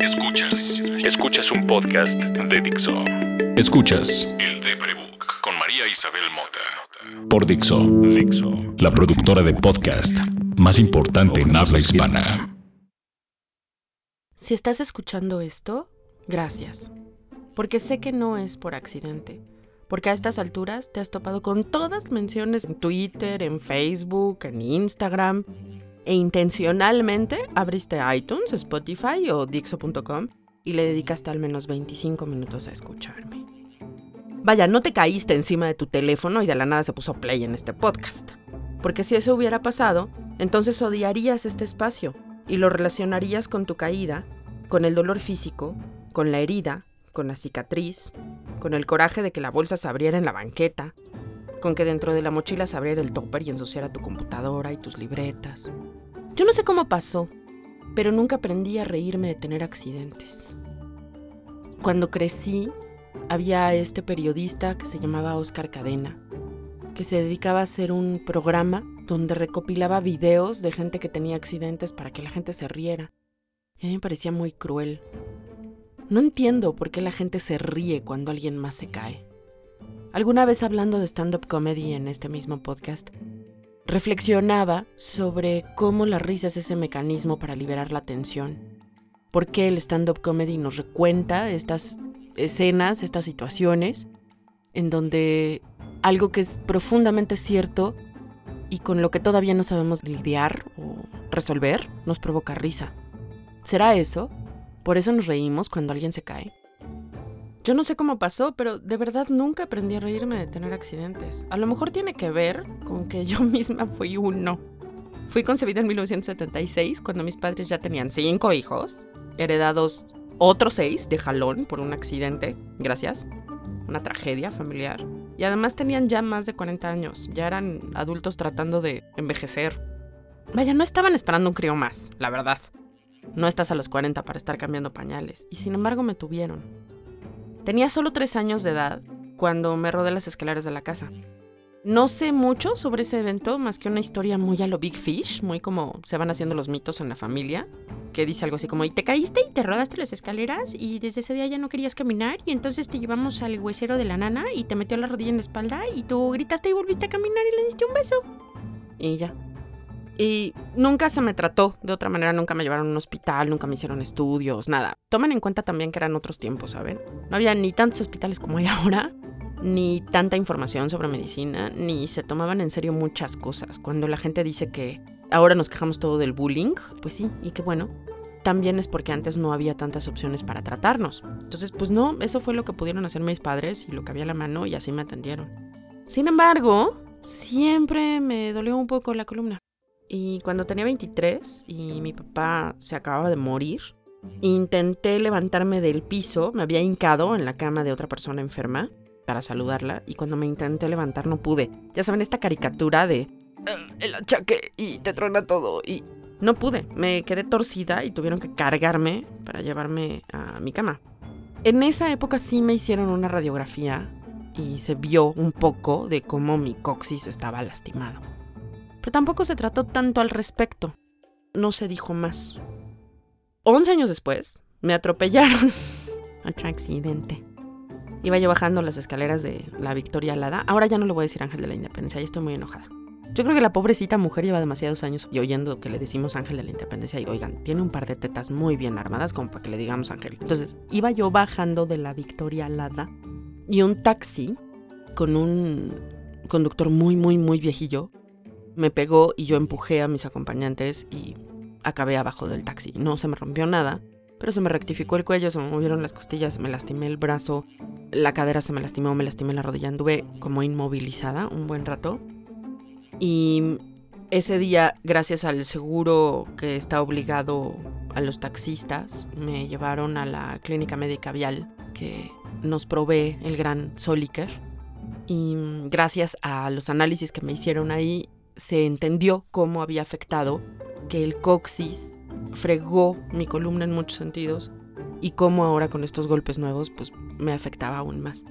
Escuchas. Escuchas un podcast de Dixo. Escuchas El Deprebook con María Isabel Mota. Por Dixo. Dixo. La productora de podcast más importante en habla hispana. Si estás escuchando esto, gracias. Porque sé que no es por accidente. Porque a estas alturas te has topado con todas menciones en Twitter, en Facebook, en Instagram e intencionalmente abriste iTunes, Spotify o Dixo.com y le dedicaste al menos 25 minutos a escucharme. Vaya, no te caíste encima de tu teléfono y de la nada se puso play en este podcast. Porque si eso hubiera pasado, entonces odiarías este espacio y lo relacionarías con tu caída, con el dolor físico, con la herida, con la cicatriz, con el coraje de que la bolsa se abriera en la banqueta, con que dentro de la mochila se abriera el topper y ensuciara tu computadora y tus libretas. Yo no sé cómo pasó, pero nunca aprendí a reírme de tener accidentes. Cuando crecí, había este periodista que se llamaba Oscar Cadena, que se dedicaba a hacer un programa donde recopilaba videos de gente que tenía accidentes para que la gente se riera. Y a mí me parecía muy cruel. No entiendo por qué la gente se ríe cuando alguien más se cae. Alguna vez hablando de stand-up comedy en este mismo podcast, reflexionaba sobre cómo la risa es ese mecanismo para liberar la tensión. ¿Por qué el stand-up comedy nos recuenta estas escenas, estas situaciones, en donde algo que es profundamente cierto y con lo que todavía no sabemos lidiar o resolver nos provoca risa? ¿Será eso? ¿Por eso nos reímos cuando alguien se cae? Yo no sé cómo pasó, pero de verdad nunca aprendí a reírme de tener accidentes. A lo mejor tiene que ver con que yo misma fui uno. Fui concebida en 1976, cuando mis padres ya tenían cinco hijos, heredados otros seis de jalón por un accidente, gracias, una tragedia familiar. Y además tenían ya más de 40 años, ya eran adultos tratando de envejecer. Vaya, no estaban esperando un crío más, la verdad. No estás a los 40 para estar cambiando pañales, y sin embargo me tuvieron. Tenía solo tres años de edad cuando me rodé las escaleras de la casa. No sé mucho sobre ese evento, más que una historia muy a lo Big Fish, muy como se van haciendo los mitos en la familia, que dice algo así como, y te caíste y te rodaste las escaleras y desde ese día ya no querías caminar y entonces te llevamos al huesero de la nana y te metió la rodilla en la espalda y tú gritaste y volviste a caminar y le diste un beso. Y ya, y nunca se me trató de otra manera, nunca me llevaron a un hospital, nunca me hicieron estudios, nada. Tomen en cuenta también que eran otros tiempos, ¿saben? No había ni tantos hospitales como hay ahora, ni tanta información sobre medicina, ni se tomaban en serio muchas cosas. Cuando la gente dice que ahora nos quejamos todo del bullying, pues sí, y qué bueno. También es porque antes no había tantas opciones para tratarnos. Entonces, pues no, eso fue lo que pudieron hacer mis padres y lo que había a la mano y así me atendieron. Sin embargo, siempre me dolió un poco la columna. Y cuando tenía 23 y mi papá se acababa de morir, intenté levantarme del piso, me había hincado en la cama de otra persona enferma para saludarla y cuando me intenté levantar no pude. Ya saben, esta caricatura de ah, el achaque y te truena todo y no pude, me quedé torcida y tuvieron que cargarme para llevarme a mi cama. En esa época sí me hicieron una radiografía y se vio un poco de cómo mi coxis estaba lastimado. Pero tampoco se trató tanto al respecto. No se dijo más. Once años después, me atropellaron. Otro accidente. Iba yo bajando las escaleras de la Victoria Alada. Ahora ya no le voy a decir Ángel de la Independencia, y estoy muy enojada. Yo creo que la pobrecita mujer lleva demasiados años y oyendo que le decimos Ángel de la Independencia y oigan, tiene un par de tetas muy bien armadas como para que le digamos Ángel. Entonces, iba yo bajando de la Victoria Alada y un taxi con un conductor muy, muy, muy viejillo me pegó y yo empujé a mis acompañantes y acabé abajo del taxi. No se me rompió nada, pero se me rectificó el cuello, se me movieron las costillas, me lastimé el brazo, la cadera se me lastimó, me lastimé la rodilla, anduve como inmovilizada un buen rato. Y ese día, gracias al seguro que está obligado a los taxistas, me llevaron a la clínica médica vial que nos provee el gran Soliker. Y gracias a los análisis que me hicieron ahí, se entendió cómo había afectado que el coxis fregó mi columna en muchos sentidos y cómo ahora con estos golpes nuevos pues me afectaba aún más.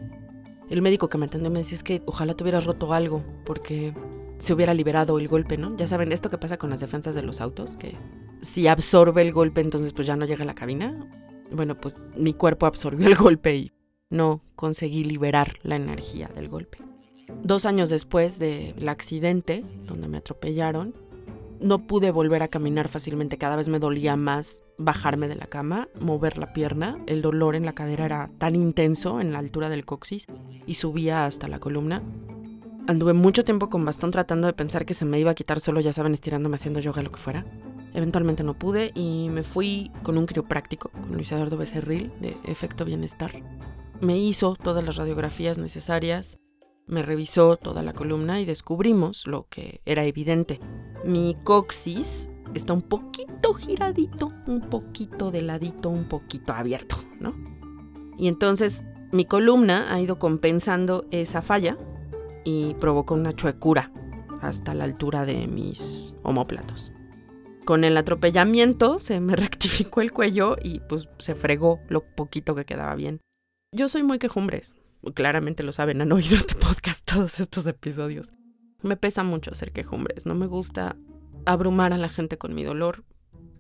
El médico que me atendió me decía es que ojalá te hubieras roto algo porque se hubiera liberado el golpe, ¿no? Ya saben, esto que pasa con las defensas de los autos, que si absorbe el golpe, entonces pues ya no llega a la cabina. Bueno, pues mi cuerpo absorbió el golpe y no conseguí liberar la energía del golpe. Dos años después del accidente, donde me atropellaron, no pude volver a caminar fácilmente. Cada vez me dolía más bajarme de la cama, mover la pierna. El dolor en la cadera era tan intenso en la altura del coxis y subía hasta la columna. Anduve mucho tiempo con bastón tratando de pensar que se me iba a quitar solo, ya saben, estirándome haciendo yoga, lo que fuera. Eventualmente no pude y me fui con un quiropráctico, con Luis Eduardo Becerril, de Efecto Bienestar. Me hizo todas las radiografías necesarias, me revisó toda la columna y descubrimos lo que era evidente. Mi coxis está un poquito giradito, un poquito de ladito, un poquito abierto, ¿no? Y entonces mi columna ha ido compensando esa falla y provocó una chuecura hasta la altura de mis homóplatos. Con el atropellamiento se me rectificó el cuello y pues se fregó lo poquito que quedaba bien. Yo soy muy quejumbres, claramente lo saben, han oído este podcast, todos estos episodios. Me pesa mucho ser quejumbres, no me gusta abrumar a la gente con mi dolor,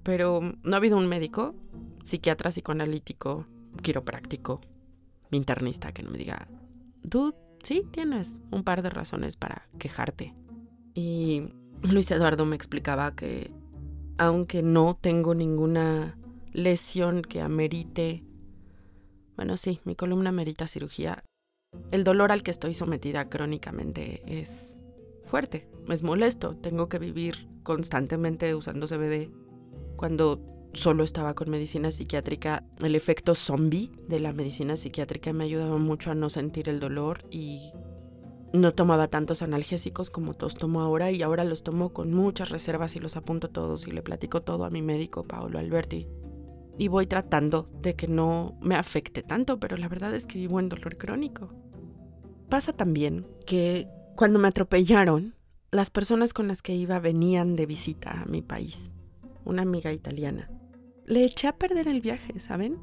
pero no ha habido un médico, psiquiatra, psicoanalítico, quiropráctico, internista que no me diga, dude, sí, tienes un par de razones para quejarte. Y Luis Eduardo me explicaba que aunque no tengo ninguna lesión que amerite, bueno, sí, mi columna amerita cirugía, el dolor al que estoy sometida crónicamente es fuerte, es molesto. Tengo que vivir constantemente usando CBD. Cuando solo estaba con medicina psiquiátrica, el efecto zombie de la medicina psiquiátrica me ayudaba mucho a no sentir el dolor y no tomaba tantos analgésicos como todos tomo ahora y ahora los tomo con muchas reservas y los apunto todos y le platico todo a mi médico Paolo Alberti. Y voy tratando de que no me afecte tanto, pero la verdad es que vivo en dolor crónico. Pasa también que cuando me atropellaron, las personas con las que iba venían de visita a mi país, una amiga italiana. Le eché a perder el viaje, ¿saben?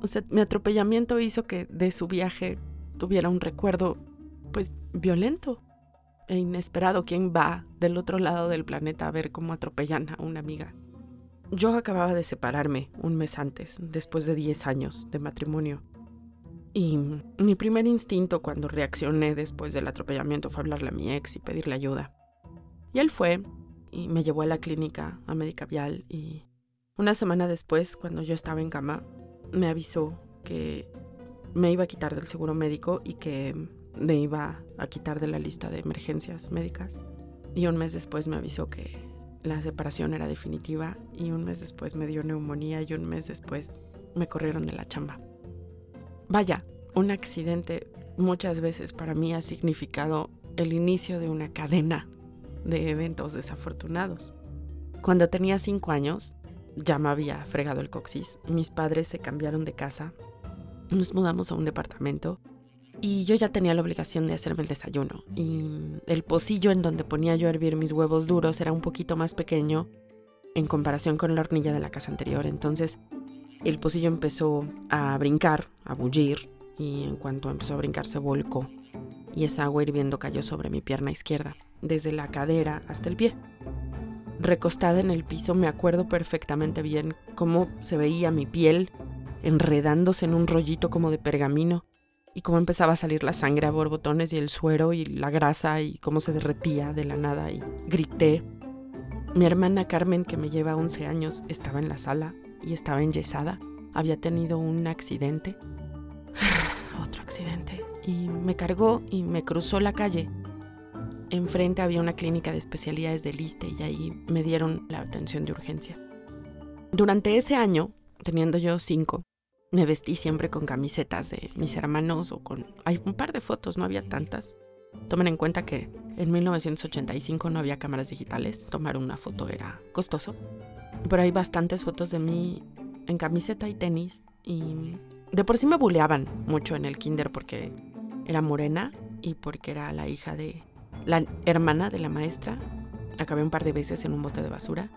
O sea, mi atropellamiento hizo que de su viaje tuviera un recuerdo, pues, violento e inesperado. ¿Quién va del otro lado del planeta a ver cómo atropellan a una amiga? Yo acababa de separarme un mes antes, después de 10 años de matrimonio. Y mi primer instinto cuando reaccioné después del atropellamiento fue hablarle a mi ex y pedirle ayuda. Y él fue y me llevó a la clínica, a Médica Vial, y una semana después, cuando yo estaba en cama, me avisó que me iba a quitar del seguro médico y que me iba a quitar de la lista de emergencias médicas. Y un mes después me avisó que la separación era definitiva y un mes después me dio neumonía y un mes después me corrieron de la chamba. Vaya, un accidente muchas veces para mí ha significado el inicio de una cadena de eventos desafortunados. Cuando tenía cinco años, ya me había fregado el coxis. Mis padres se cambiaron de casa, nos mudamos a un departamento y yo ya tenía la obligación de hacerme el desayuno. Y el pocillo en donde ponía yo a hervir mis huevos duros era un poquito más pequeño en comparación con la hornilla de la casa anterior. Entonces el pocillo empezó a brincar, a bullir, y en cuanto empezó a brincar se volcó, y esa agua hirviendo cayó sobre mi pierna izquierda, desde la cadera hasta el pie. Recostada en el piso me acuerdo perfectamente bien cómo se veía mi piel enredándose en un rollito como de pergamino y cómo empezaba a salir la sangre a borbotones y el suero y la grasa y cómo se derretía de la nada y grité. Mi hermana Carmen, que me lleva 11 años, estaba en la sala y estaba enyesada. Había tenido un accidente. Otro accidente. Y me cargó y me cruzó la calle. Enfrente había una clínica de especialidades del ISTE y ahí me dieron la atención de urgencia. Durante ese año, teniendo yo cinco, me vestí siempre con camisetas de mis hermanos o con... Hay un par de fotos, no había tantas. Tomen en cuenta que en 1985 no había cámaras digitales, tomar una foto era costoso. Pero hay bastantes fotos de mí en camiseta y tenis. Y de por sí me buleaban mucho en el kinder porque era morena y porque era la hija de la hermana de la maestra. Acabé un par de veces en un bote de basura.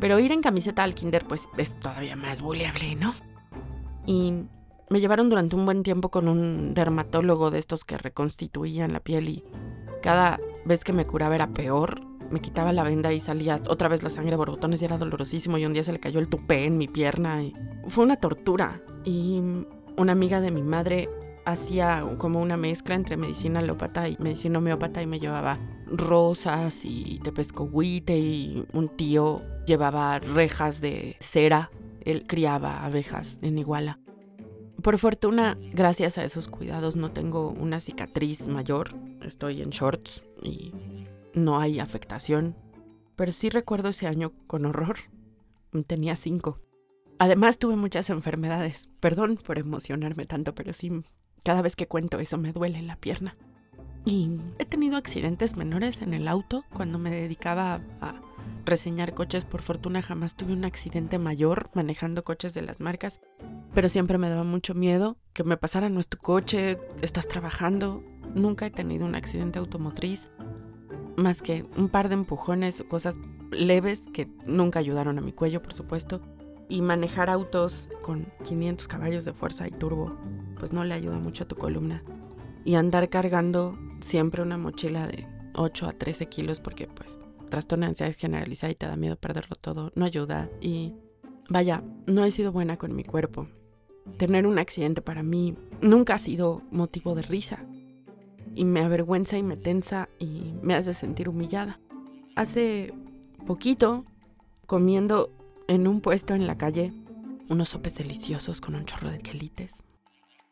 Pero ir en camiseta al kinder pues es todavía más buleable, ¿no? Y me llevaron durante un buen tiempo con un dermatólogo de estos que reconstituían la piel y cada vez que me curaba era peor me quitaba la venda y salía otra vez la sangre borbotones y era dolorosísimo y un día se le cayó el tupé en mi pierna y fue una tortura. Y una amiga de mi madre hacía como una mezcla entre medicina alópata y medicina homeópata y me llevaba rosas y tepescohuite y un tío llevaba rejas de cera. Él criaba abejas en Iguala. Por fortuna, gracias a esos cuidados no tengo una cicatriz mayor. Estoy en shorts y no hay afectación. Pero sí recuerdo ese año con horror. Tenía cinco. Además tuve muchas enfermedades. Perdón por emocionarme tanto, pero sí, cada vez que cuento eso me duele la pierna. Y he tenido accidentes menores en el auto cuando me dedicaba a reseñar coches. Por fortuna jamás tuve un accidente mayor manejando coches de las marcas, pero siempre me daba mucho miedo que me pasara no es coche, estás trabajando. Nunca he tenido un accidente automotriz, más que un par de empujones o cosas leves que nunca ayudaron a mi cuello, por supuesto. Y manejar autos con 500 caballos de fuerza y turbo, pues no le ayuda mucho a tu columna. Y andar cargando siempre una mochila de 8 a 13 kilos porque pues trastorno de ansiedad generalizada y te da miedo perderlo todo, no ayuda. Y vaya, no he sido buena con mi cuerpo. Tener un accidente para mí nunca ha sido motivo de risa. Y me avergüenza y me tensa y me hace sentir humillada. Hace poquito, comiendo en un puesto en la calle, unos sopes deliciosos con un chorro de quelites.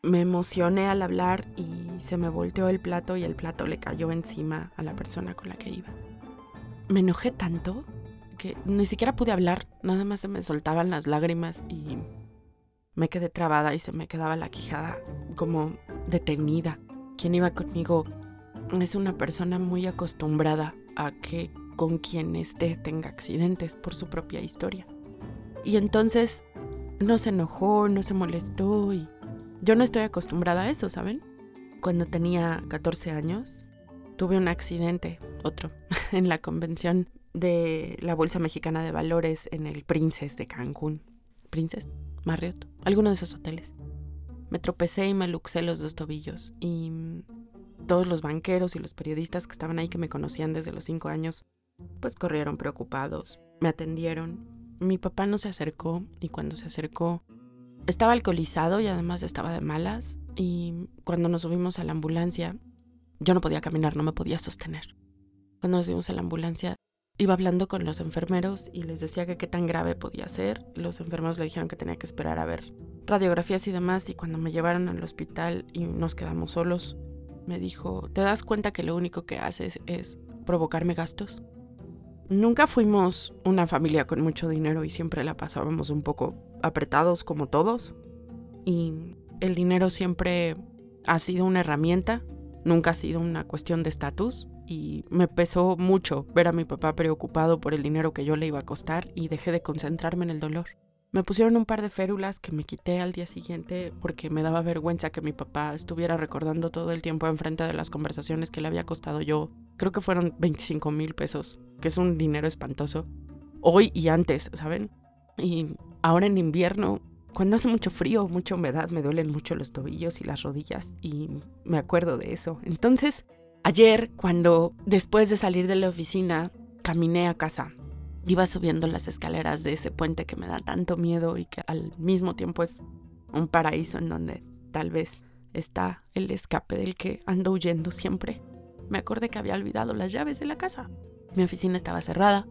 Me emocioné al hablar y se me volteó el plato y el plato le cayó encima a la persona con la que iba me enojé tanto que ni siquiera pude hablar, nada más se me soltaban las lágrimas y me quedé trabada y se me quedaba la quijada como detenida. Quien iba conmigo es una persona muy acostumbrada a que con quien esté tenga accidentes por su propia historia. Y entonces no se enojó, no se molestó y yo no estoy acostumbrada a eso, ¿saben? Cuando tenía 14 años, tuve un accidente, otro, en la convención de la Bolsa Mexicana de Valores en el Princes de Cancún. Princes, Marriott, alguno de esos hoteles. Me tropecé y me luxé los dos tobillos y todos los banqueros y los periodistas que estaban ahí que me conocían desde los cinco años, pues corrieron preocupados, me atendieron. Mi papá no se acercó y cuando se acercó estaba alcoholizado y además estaba de malas y cuando nos subimos a la ambulancia yo no podía caminar, no me podía sostener. Cuando nos fuimos a la ambulancia, iba hablando con los enfermeros y les decía que qué tan grave podía ser. Los enfermeros le dijeron que tenía que esperar a ver radiografías y demás. Y cuando me llevaron al hospital y nos quedamos solos, me dijo, ¿te das cuenta que lo único que haces es provocarme gastos? Nunca fuimos una familia con mucho dinero y siempre la pasábamos un poco apretados como todos. Y el dinero siempre ha sido una herramienta nunca ha sido una cuestión de estatus y me pesó mucho ver a mi papá preocupado por el dinero que yo le iba a costar y dejé de concentrarme en el dolor. Me pusieron un par de férulas que me quité al día siguiente porque me daba vergüenza que mi papá estuviera recordando todo el tiempo enfrente de las conversaciones que le había costado yo. Creo que fueron 25 mil pesos, que es un dinero espantoso. Hoy y antes, ¿saben? Y ahora en invierno cuando hace mucho frío, mucha humedad, me duelen mucho los tobillos y las rodillas y me acuerdo de eso. Entonces, ayer, cuando después de salir de la oficina, caminé a casa, iba subiendo las escaleras de ese puente que me da tanto miedo y que al mismo tiempo es un paraíso en donde tal vez está el escape del que ando huyendo siempre. Me acordé que había olvidado las llaves de la casa. Mi oficina estaba cerrada,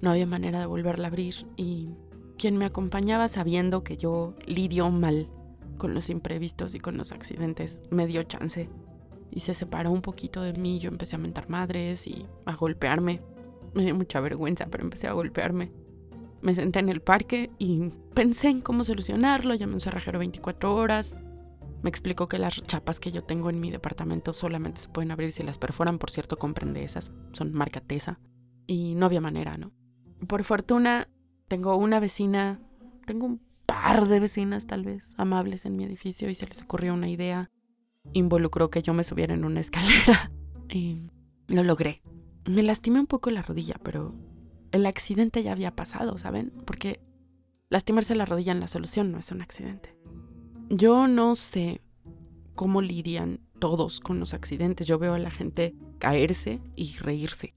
no había manera de volverla a abrir y quien me acompañaba sabiendo que yo lidio mal con los imprevistos y con los accidentes, me dio chance y se separó un poquito de mí. Yo empecé a mentar madres y a golpearme. Me dio mucha vergüenza, pero empecé a golpearme. Me senté en el parque y pensé en cómo solucionarlo. Llamé a un cerrajero 24 horas. Me explicó que las chapas que yo tengo en mi departamento solamente se pueden abrir si las perforan. Por cierto, comprende esas. Son marca Tesa. Y no había manera, ¿no? Por fortuna, tengo una vecina, tengo un par de vecinas tal vez amables en mi edificio y se les ocurrió una idea. Involucró que yo me subiera en una escalera y lo logré. Me lastimé un poco la rodilla, pero el accidente ya había pasado, ¿saben? Porque lastimarse la rodilla en la solución no es un accidente. Yo no sé cómo lidian todos con los accidentes. Yo veo a la gente caerse y reírse.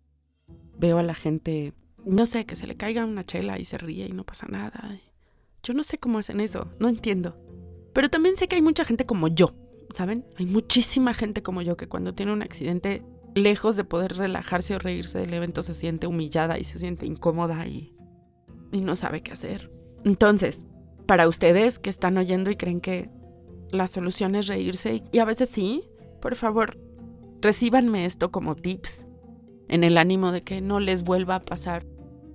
veo a la gente, no sé, que se le caiga una chela y se ríe y no pasa nada. Yo no sé cómo hacen eso, no entiendo. Pero también sé que hay mucha gente como yo, ¿saben? Hay muchísima gente como yo que cuando tiene un accidente, lejos de poder relajarse o reírse del evento, se siente humillada y se siente incómoda y, y no sabe qué hacer. Entonces, para ustedes que están oyendo y creen que la solución es reírse, y a veces sí, por favor, recíbanme esto como tips, en el ánimo de que no les vuelva a pasar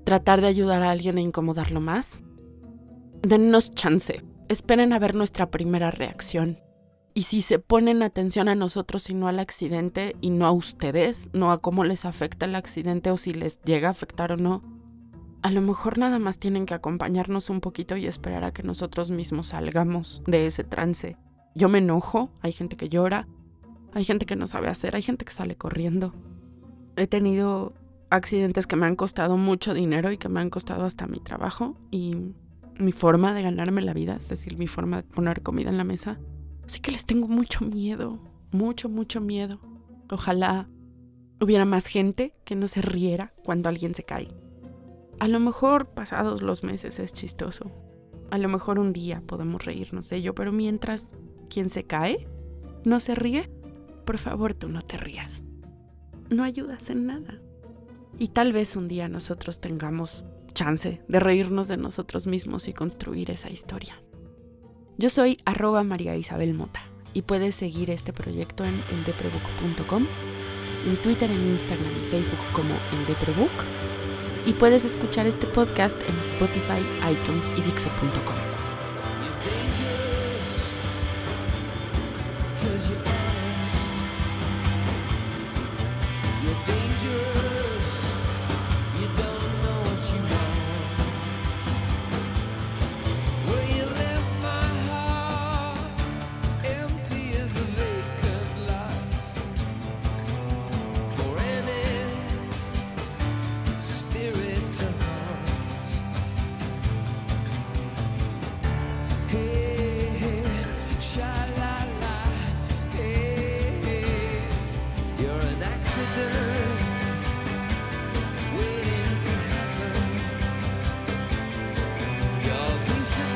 tratar de ayudar a alguien a incomodarlo más. Dennos chance, esperen a ver nuestra primera reacción. Y si se ponen atención a nosotros y no al accidente y no a ustedes, no a cómo les afecta el accidente o si les llega a afectar o no, a lo mejor nada más tienen que acompañarnos un poquito y esperar a que nosotros mismos salgamos de ese trance. Yo me enojo, hay gente que llora, hay gente que no sabe hacer, hay gente que sale corriendo. He tenido accidentes que me han costado mucho dinero y que me han costado hasta mi trabajo y mi forma de ganarme la vida, es decir, mi forma de poner comida en la mesa. Así que les tengo mucho miedo, mucho, mucho miedo. Ojalá hubiera más gente que no se riera cuando alguien se cae. A lo mejor pasados los meses es chistoso. A lo mejor un día podemos reírnos de ello, pero mientras quien se cae no se ríe, por favor tú no te rías. No ayudas en nada. Y tal vez un día nosotros tengamos chance de reírnos de nosotros mismos y construir esa historia. Yo soy arroba María Isabel Mota y puedes seguir este proyecto en eldeprebook.com, en Twitter, en Instagram y Facebook como eldeprebook y puedes escuchar este podcast en Spotify, iTunes y Dixo.com. Johnson.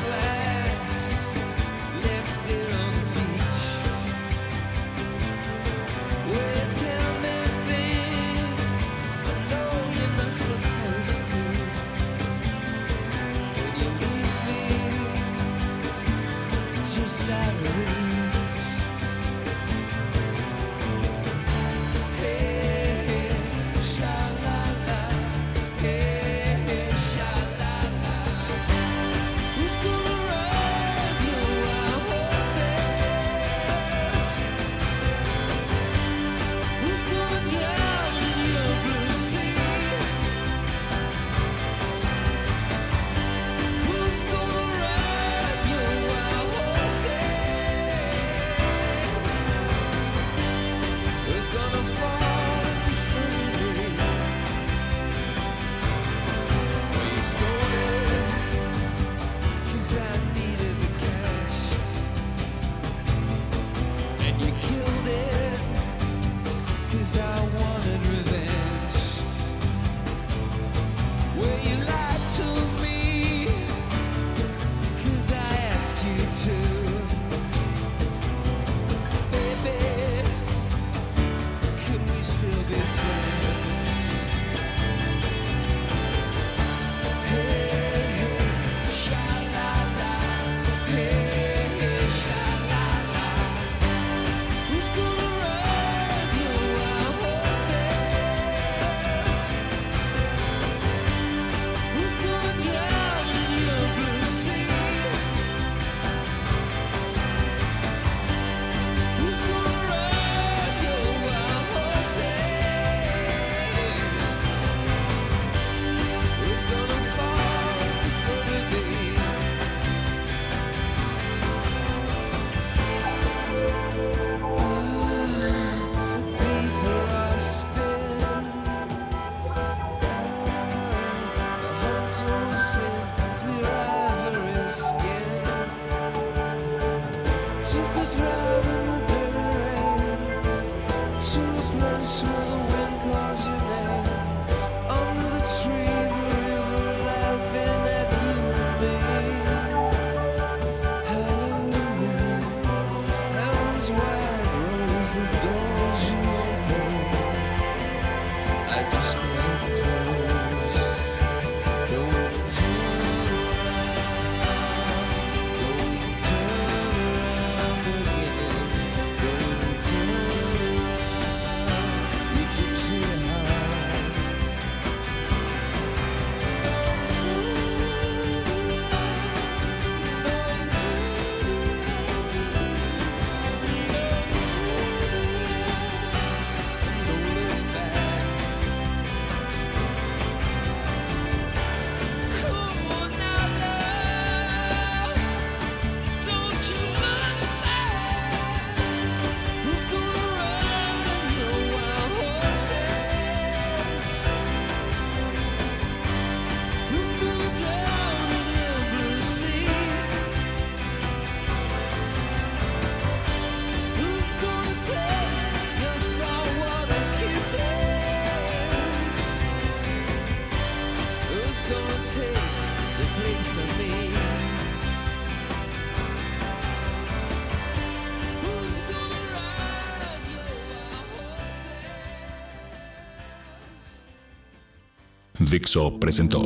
Dixo presentó